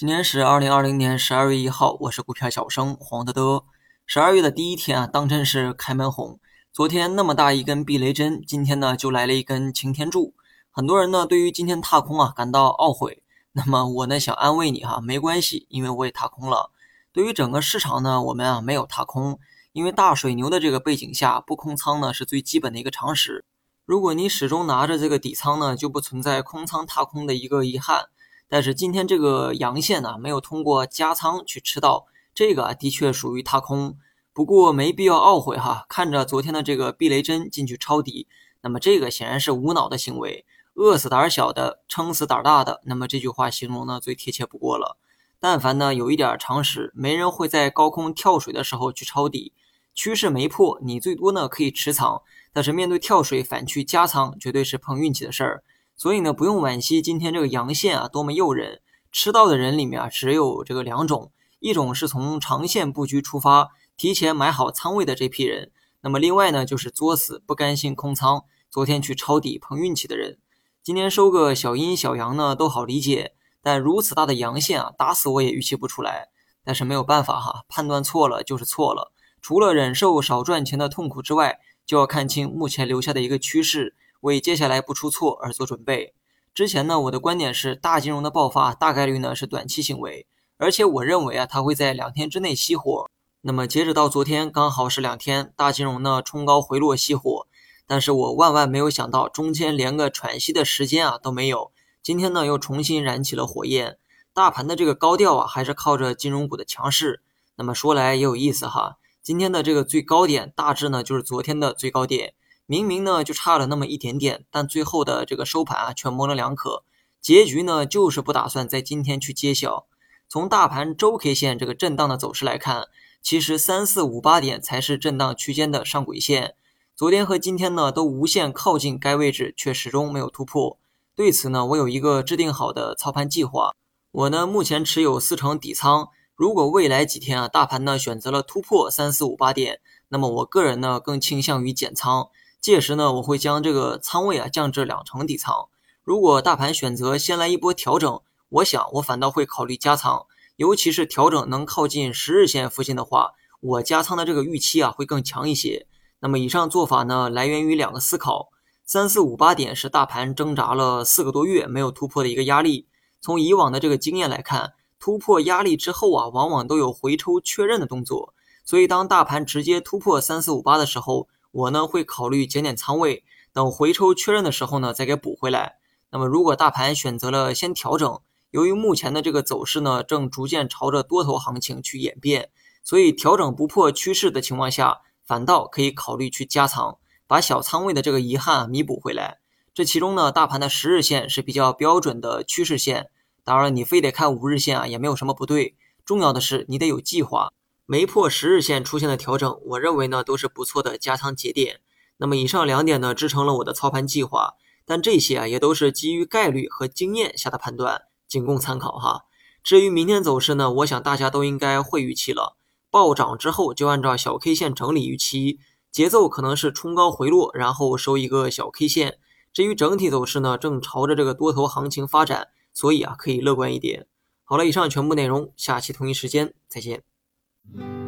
今天是二零二零年十二月一号，我是股票小生黄德德。十二月的第一天啊，当真是开门红。昨天那么大一根避雷针，今天呢就来了一根擎天柱。很多人呢对于今天踏空啊感到懊悔。那么我呢想安慰你哈，没关系，因为我也踏空了。对于整个市场呢，我们啊没有踏空，因为大水牛的这个背景下，不空仓呢是最基本的一个常识。如果你始终拿着这个底仓呢，就不存在空仓踏空的一个遗憾。但是今天这个阳线呢，没有通过加仓去吃到，这个的确属于踏空。不过没必要懊悔哈，看着昨天的这个避雷针进去抄底，那么这个显然是无脑的行为，饿死胆小的，撑死胆大的。那么这句话形容呢最贴切不过了。但凡呢有一点常识，没人会在高空跳水的时候去抄底，趋势没破，你最多呢可以持仓，但是面对跳水反去加仓，绝对是碰运气的事儿。所以呢，不用惋惜今天这个阳线啊多么诱人。吃到的人里面啊，只有这个两种，一种是从长线布局出发，提前买好仓位的这批人；那么另外呢，就是作死不甘心空仓，昨天去抄底碰运气的人。今天收个小阴小阳呢都好理解，但如此大的阳线啊，打死我也预期不出来。但是没有办法哈，判断错了就是错了。除了忍受少赚钱的痛苦之外，就要看清目前留下的一个趋势。为接下来不出错而做准备。之前呢，我的观点是大金融的爆发大概率呢是短期行为，而且我认为啊，它会在两天之内熄火。那么截止到昨天，刚好是两天，大金融呢冲高回落熄火。但是我万万没有想到，中间连个喘息的时间啊都没有。今天呢又重新燃起了火焰。大盘的这个高调啊，还是靠着金融股的强势。那么说来也有意思哈，今天的这个最高点大致呢就是昨天的最高点。明明呢就差了那么一点点，但最后的这个收盘啊却模棱两可。结局呢就是不打算在今天去揭晓。从大盘周 K 线这个震荡的走势来看，其实三四五八点才是震荡区间的上轨线。昨天和今天呢都无限靠近该位置，却始终没有突破。对此呢，我有一个制定好的操盘计划。我呢目前持有四成底仓，如果未来几天啊大盘呢选择了突破三四五八点，那么我个人呢更倾向于减仓。届时呢，我会将这个仓位啊降至两成底仓。如果大盘选择先来一波调整，我想我反倒会考虑加仓，尤其是调整能靠近十日线附近的话，我加仓的这个预期啊会更强一些。那么以上做法呢，来源于两个思考：三四五八点是大盘挣扎了四个多月没有突破的一个压力。从以往的这个经验来看，突破压力之后啊，往往都有回抽确认的动作。所以当大盘直接突破三四五八的时候，我呢会考虑减点仓位，等回抽确认的时候呢再给补回来。那么如果大盘选择了先调整，由于目前的这个走势呢正逐渐朝着多头行情去演变，所以调整不破趋势的情况下，反倒可以考虑去加仓，把小仓位的这个遗憾弥补回来。这其中呢，大盘的十日线是比较标准的趋势线，当然你非得看五日线啊也没有什么不对，重要的是你得有计划。没破十日线出现的调整，我认为呢都是不错的加仓节点。那么以上两点呢支撑了我的操盘计划，但这些啊也都是基于概率和经验下的判断，仅供参考哈。至于明天走势呢，我想大家都应该会预期了。暴涨之后就按照小 K 线整理预期，节奏可能是冲高回落，然后收一个小 K 线。至于整体走势呢，正朝着这个多头行情发展，所以啊可以乐观一点。好了，以上全部内容，下期同一时间再见。Mm-hmm.